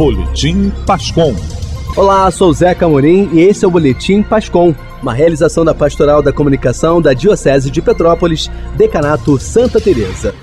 Boletim Pascom. Olá, sou Zeca Amorim e esse é o Boletim Pascom, uma realização da Pastoral da Comunicação da Diocese de Petrópolis, Decanato Santa Teresa.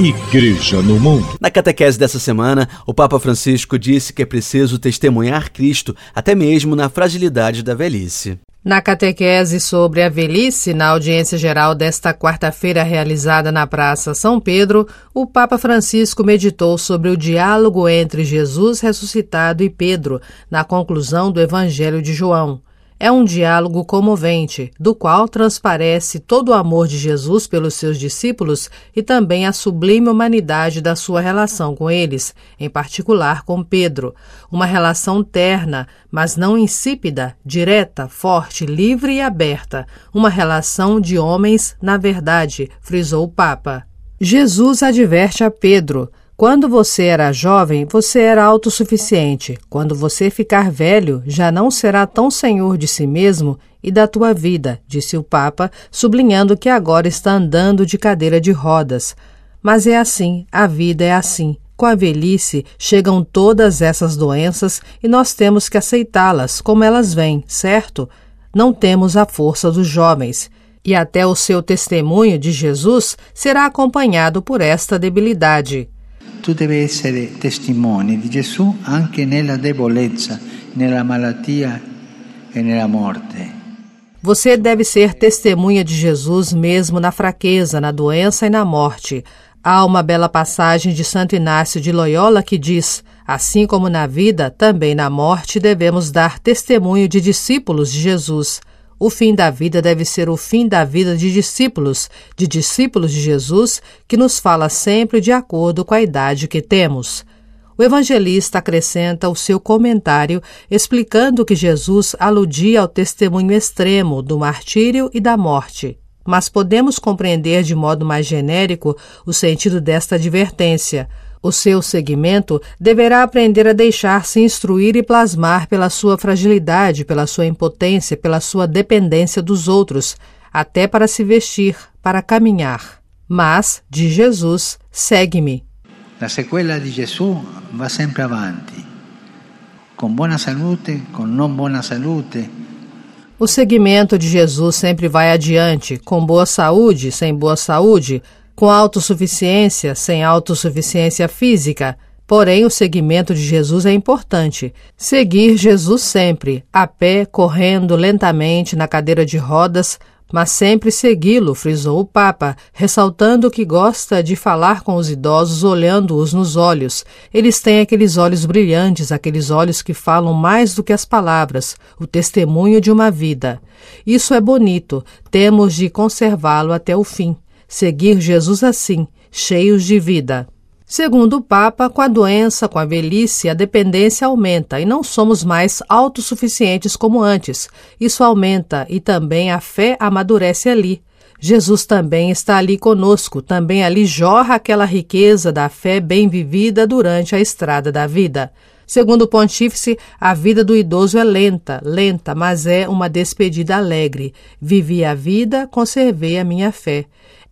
Igreja no Mundo. Na catequese dessa semana, o Papa Francisco disse que é preciso testemunhar Cristo, até mesmo na fragilidade da velhice. Na catequese sobre a velhice, na audiência geral desta quarta-feira realizada na Praça São Pedro, o Papa Francisco meditou sobre o diálogo entre Jesus ressuscitado e Pedro, na conclusão do Evangelho de João. É um diálogo comovente, do qual transparece todo o amor de Jesus pelos seus discípulos e também a sublime humanidade da sua relação com eles, em particular com Pedro. Uma relação terna, mas não insípida, direta, forte, livre e aberta. Uma relação de homens na verdade, frisou o Papa. Jesus adverte a Pedro. Quando você era jovem, você era autossuficiente. Quando você ficar velho, já não será tão senhor de si mesmo e da tua vida, disse o Papa, sublinhando que agora está andando de cadeira de rodas. Mas é assim, a vida é assim. Com a velhice chegam todas essas doenças e nós temos que aceitá-las como elas vêm, certo? Não temos a força dos jovens. E até o seu testemunho de Jesus será acompanhado por esta debilidade tu devi essere testimone di Gesù anche nella debolezza, nella malattia e nella morte. Você deve ser testemunha de Jesus mesmo na fraqueza, na doença e na morte. Há uma bela passagem de Santo Inácio de Loyola que diz: Assim como na vida, também na morte devemos dar testemunho de discípulos de Jesus. O fim da vida deve ser o fim da vida de discípulos, de discípulos de Jesus, que nos fala sempre de acordo com a idade que temos. O evangelista acrescenta o seu comentário explicando que Jesus aludia ao testemunho extremo do martírio e da morte. Mas podemos compreender de modo mais genérico o sentido desta advertência. O seu segmento deverá aprender a deixar-se instruir e plasmar pela sua fragilidade, pela sua impotência, pela sua dependência dos outros, até para se vestir, para caminhar. Mas, de Jesus, segue-me. A sequela de Jesus vai sempre avanti, com boa saúde, com não boa saúde. O segmento de Jesus sempre vai adiante, com boa saúde, sem boa saúde, com autossuficiência, sem autossuficiência física. Porém, o seguimento de Jesus é importante. Seguir Jesus sempre, a pé, correndo lentamente na cadeira de rodas, mas sempre segui-lo, frisou o Papa, ressaltando que gosta de falar com os idosos olhando-os nos olhos. Eles têm aqueles olhos brilhantes, aqueles olhos que falam mais do que as palavras, o testemunho de uma vida. Isso é bonito, temos de conservá-lo até o fim seguir Jesus assim, cheios de vida. Segundo o Papa, com a doença, com a velhice, a dependência aumenta e não somos mais autossuficientes como antes. Isso aumenta e também a fé amadurece ali. Jesus também está ali conosco, também ali jorra aquela riqueza da fé bem vivida durante a estrada da vida. Segundo o pontífice, a vida do idoso é lenta, lenta, mas é uma despedida alegre. Vivi a vida, conservei a minha fé.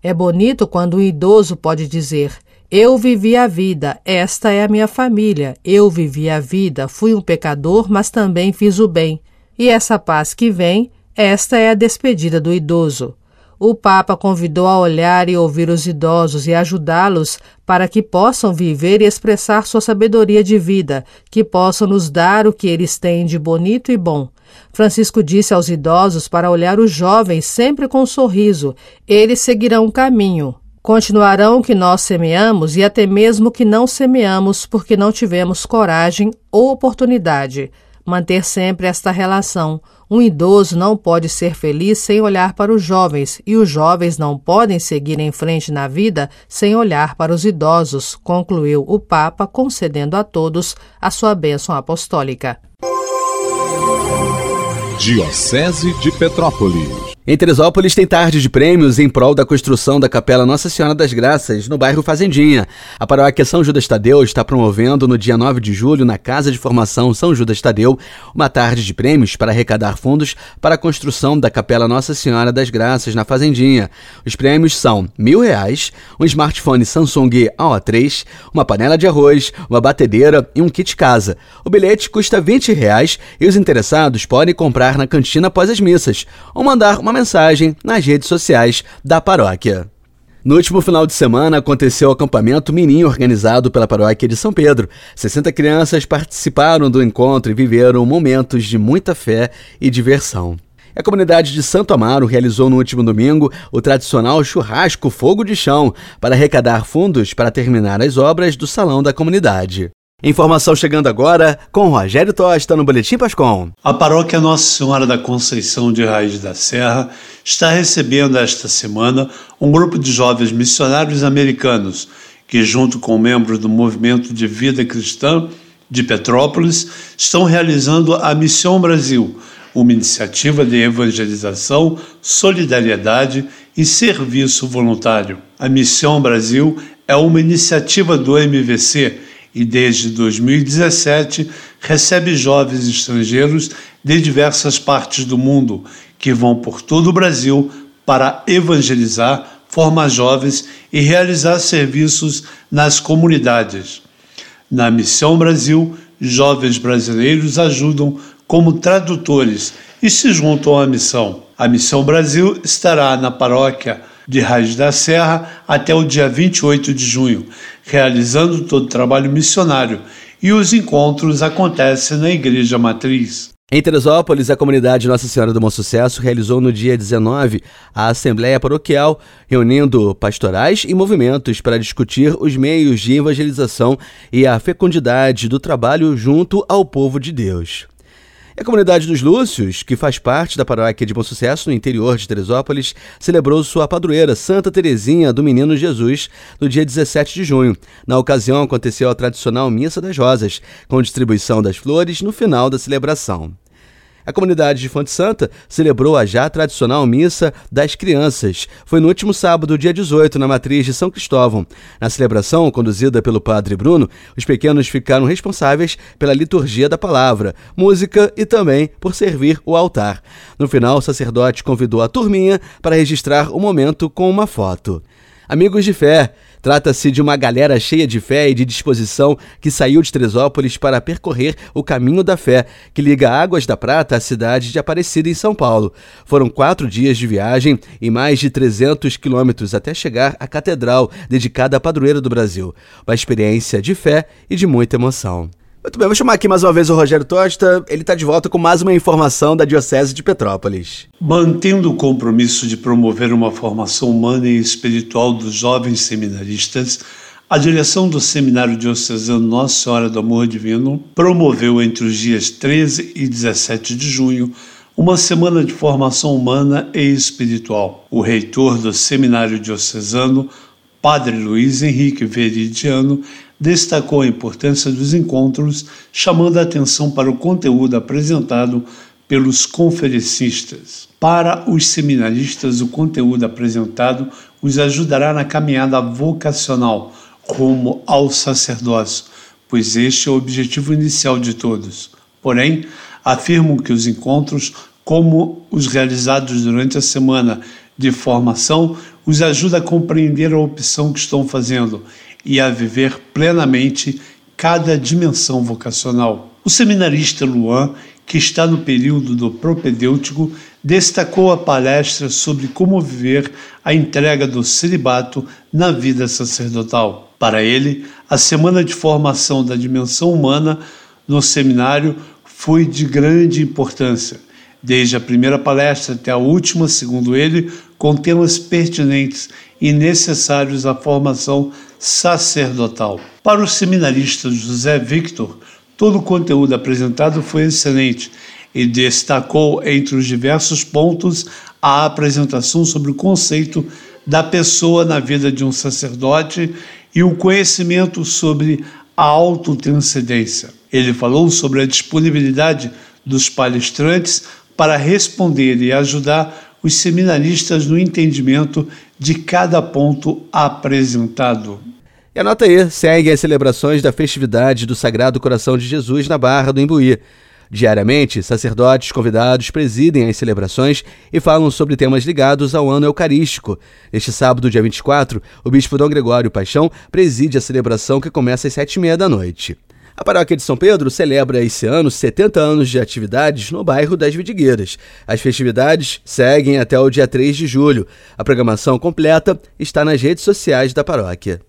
É bonito quando um idoso pode dizer: Eu vivi a vida, esta é a minha família. Eu vivi a vida, fui um pecador, mas também fiz o bem. E essa paz que vem, esta é a despedida do idoso. O Papa convidou a olhar e ouvir os idosos e ajudá-los para que possam viver e expressar sua sabedoria de vida, que possam nos dar o que eles têm de bonito e bom. Francisco disse aos idosos para olhar os jovens sempre com um sorriso. Eles seguirão o caminho. Continuarão o que nós semeamos e até mesmo o que não semeamos porque não tivemos coragem ou oportunidade. Manter sempre esta relação. Um idoso não pode ser feliz sem olhar para os jovens, e os jovens não podem seguir em frente na vida sem olhar para os idosos, concluiu o Papa, concedendo a todos a sua bênção apostólica. Diocese de Petrópolis Em Teresópolis tem tarde de prêmios em prol da construção da Capela Nossa Senhora das Graças, no bairro Fazendinha. A paróquia São Judas Tadeu está promovendo no dia 9 de julho, na Casa de Formação São Judas Tadeu, uma tarde de prêmios para arrecadar fundos para a construção da Capela Nossa Senhora das Graças, na Fazendinha. Os prêmios são mil reais, um smartphone Samsung AO3, uma panela de arroz, uma batedeira e um kit casa. O bilhete custa 20 reais e os interessados podem comprar na cantina após as missas ou mandar uma mensagem nas redes sociais da paróquia. No último final de semana aconteceu o acampamento Mirim organizado pela paróquia de São Pedro. 60 crianças participaram do encontro e viveram momentos de muita fé e diversão. A comunidade de Santo Amaro realizou no último domingo o tradicional churrasco Fogo de Chão para arrecadar fundos para terminar as obras do salão da comunidade. Informação chegando agora com Rogério Tosta no Boletim Pascom. A paróquia Nossa Senhora da Conceição de Raiz da Serra está recebendo esta semana um grupo de jovens missionários americanos que, junto com membros do Movimento de Vida Cristã de Petrópolis, estão realizando a Missão Brasil, uma iniciativa de evangelização, solidariedade e serviço voluntário. A Missão Brasil é uma iniciativa do MVC e desde 2017 recebe jovens estrangeiros de diversas partes do mundo que vão por todo o Brasil para evangelizar, formar jovens e realizar serviços nas comunidades. Na Missão Brasil, jovens brasileiros ajudam como tradutores e se juntam à missão. A Missão Brasil estará na paróquia de Raiz da Serra até o dia 28 de junho, realizando todo o trabalho missionário, e os encontros acontecem na Igreja Matriz. Em Teresópolis, a comunidade Nossa Senhora do Bom Sucesso realizou no dia 19 a Assembleia Paroquial, reunindo pastorais e movimentos para discutir os meios de evangelização e a fecundidade do trabalho junto ao povo de Deus. A comunidade dos Lúcios, que faz parte da paróquia de Bom Sucesso no interior de Teresópolis, celebrou sua padroeira, Santa Teresinha do Menino Jesus, no dia 17 de junho. Na ocasião, aconteceu a tradicional Missa das Rosas, com distribuição das flores no final da celebração. A comunidade de Fonte Santa celebrou a já tradicional Missa das Crianças. Foi no último sábado, dia 18, na matriz de São Cristóvão. Na celebração, conduzida pelo padre Bruno, os pequenos ficaram responsáveis pela liturgia da palavra, música e também por servir o altar. No final, o sacerdote convidou a turminha para registrar o momento com uma foto. Amigos de fé, Trata-se de uma galera cheia de fé e de disposição que saiu de Teresópolis para percorrer o caminho da fé, que liga Águas da Prata à cidade de Aparecida, em São Paulo. Foram quatro dias de viagem e mais de 300 quilômetros até chegar à catedral dedicada à padroeira do Brasil. Uma experiência de fé e de muita emoção. Muito bem, vou chamar aqui mais uma vez o Rogério Tosta. Ele está de volta com mais uma informação da Diocese de Petrópolis. Mantendo o compromisso de promover uma formação humana e espiritual dos jovens seminaristas, a direção do Seminário Diocesano Nossa Senhora do Amor Divino promoveu entre os dias 13 e 17 de junho uma semana de formação humana e espiritual. O reitor do Seminário Diocesano, Padre Luiz Henrique Veridiano, destacou a importância dos encontros, chamando a atenção para o conteúdo apresentado pelos conferencistas. Para os seminaristas, o conteúdo apresentado os ajudará na caminhada vocacional rumo ao sacerdócio, pois este é o objetivo inicial de todos. Porém, afirmam que os encontros, como os realizados durante a semana de formação, os ajuda a compreender a opção que estão fazendo e a viver plenamente cada dimensão vocacional. O seminarista Luan, que está no período do propedêutico, destacou a palestra sobre como viver a entrega do celibato na vida sacerdotal. Para ele, a semana de formação da dimensão humana no seminário foi de grande importância, desde a primeira palestra até a última, segundo ele, com temas pertinentes e necessários à formação sacerdotal. Para o seminarista José Victor, todo o conteúdo apresentado foi excelente e destacou entre os diversos pontos a apresentação sobre o conceito da pessoa na vida de um sacerdote e o conhecimento sobre a autotranscendência. Ele falou sobre a disponibilidade dos palestrantes para responder e ajudar os seminaristas no entendimento de cada ponto apresentado. E anota aí, seguem as celebrações da festividade do Sagrado Coração de Jesus na Barra do Imbuí. Diariamente, sacerdotes convidados presidem as celebrações e falam sobre temas ligados ao ano eucarístico. Neste sábado, dia 24, o bispo Dom Gregório Paixão preside a celebração que começa às sete e meia da noite. A paróquia de São Pedro celebra esse ano 70 anos de atividades no bairro das Vidigueiras. As festividades seguem até o dia 3 de julho. A programação completa está nas redes sociais da paróquia.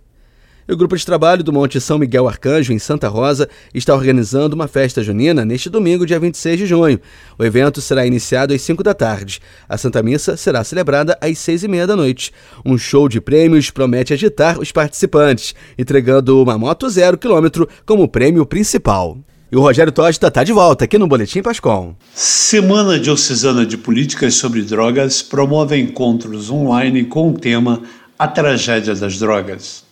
O grupo de trabalho do Monte São Miguel Arcanjo, em Santa Rosa, está organizando uma festa junina neste domingo, dia 26 de junho. O evento será iniciado às 5 da tarde. A Santa Missa será celebrada às 6 e meia da noite. Um show de prêmios promete agitar os participantes, entregando uma moto zero quilômetro como prêmio principal. E o Rogério Tosta está de volta aqui no Boletim Pascom. Semana Diocesana de Políticas sobre Drogas promove encontros online com o tema A Tragédia das Drogas.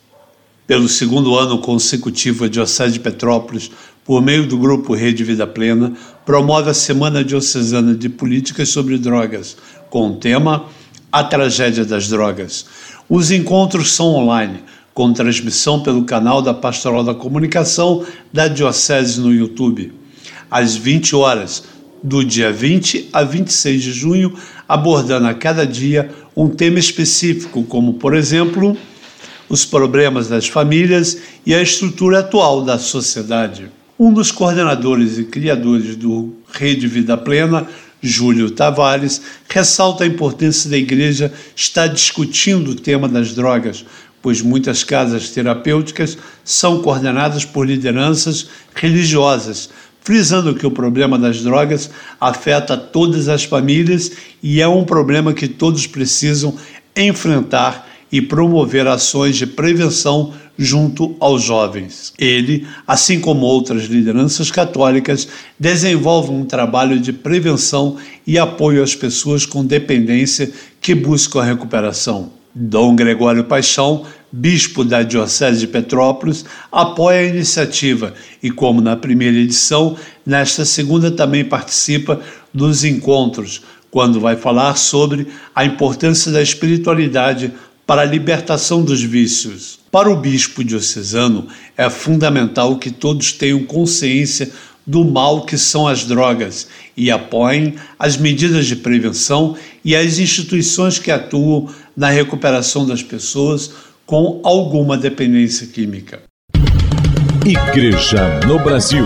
Pelo segundo ano consecutivo, a Diocese de Petrópolis, por meio do grupo Rede Vida Plena, promove a Semana Diocesana de Políticas sobre Drogas, com o tema A Tragédia das Drogas. Os encontros são online, com transmissão pelo canal da Pastoral da Comunicação da Diocese no YouTube. Às 20 horas, do dia 20 a 26 de junho, abordando a cada dia um tema específico, como, por exemplo, os problemas das famílias e a estrutura atual da sociedade. Um dos coordenadores e criadores do Rede Vida Plena, Júlio Tavares, ressalta a importância da igreja estar discutindo o tema das drogas, pois muitas casas terapêuticas são coordenadas por lideranças religiosas, frisando que o problema das drogas afeta todas as famílias e é um problema que todos precisam enfrentar e promover ações de prevenção junto aos jovens. Ele, assim como outras lideranças católicas, desenvolve um trabalho de prevenção e apoio às pessoas com dependência que buscam a recuperação. Dom Gregório Paixão, bispo da Diocese de Petrópolis, apoia a iniciativa e, como na primeira edição, nesta segunda também participa dos encontros, quando vai falar sobre a importância da espiritualidade para a libertação dos vícios. Para o bispo diocesano, é fundamental que todos tenham consciência do mal que são as drogas e apoiem as medidas de prevenção e as instituições que atuam na recuperação das pessoas com alguma dependência química. Igreja no Brasil.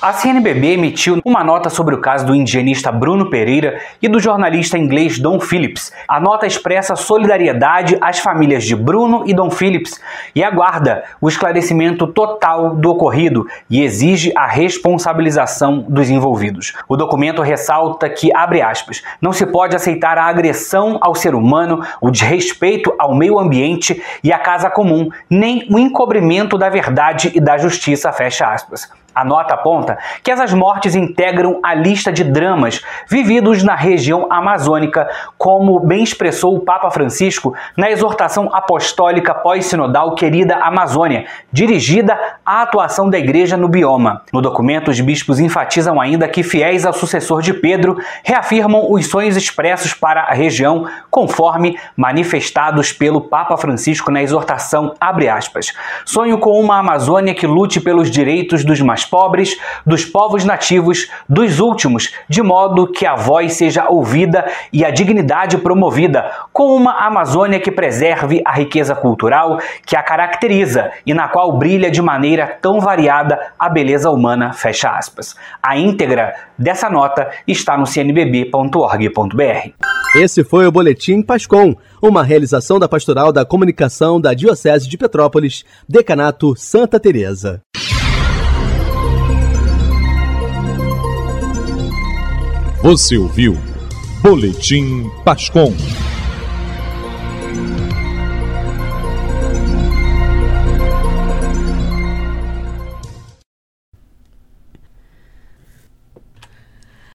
A CNBB emitiu uma nota sobre o caso do indigenista Bruno Pereira e do jornalista inglês Don Phillips. A nota expressa solidariedade às famílias de Bruno e Don Phillips e aguarda o esclarecimento total do ocorrido e exige a responsabilização dos envolvidos. O documento ressalta que, abre aspas, não se pode aceitar a agressão ao ser humano, o desrespeito ao meio ambiente e à casa comum, nem o encobrimento da verdade e da justiça, fecha aspas. A nota aponta que essas mortes integram a lista de dramas vividos na região amazônica, como bem expressou o Papa Francisco na exortação apostólica pós-sinodal Querida Amazônia, dirigida à atuação da igreja no bioma. No documento, os bispos enfatizam ainda que fiéis ao sucessor de Pedro reafirmam os sonhos expressos para a região, conforme manifestados pelo Papa Francisco na exortação aspas. Sonho com uma Amazônia que lute pelos direitos dos mais pobres, dos povos nativos, dos últimos, de modo que a voz seja ouvida e a dignidade promovida, com uma Amazônia que preserve a riqueza cultural que a caracteriza e na qual brilha de maneira tão variada a beleza humana, fecha aspas. A íntegra dessa nota está no cnbb.org.br. Esse foi o Boletim Pascom, uma realização da Pastoral da Comunicação da Diocese de Petrópolis, Decanato Santa Teresa. Você ouviu Boletim Pascom.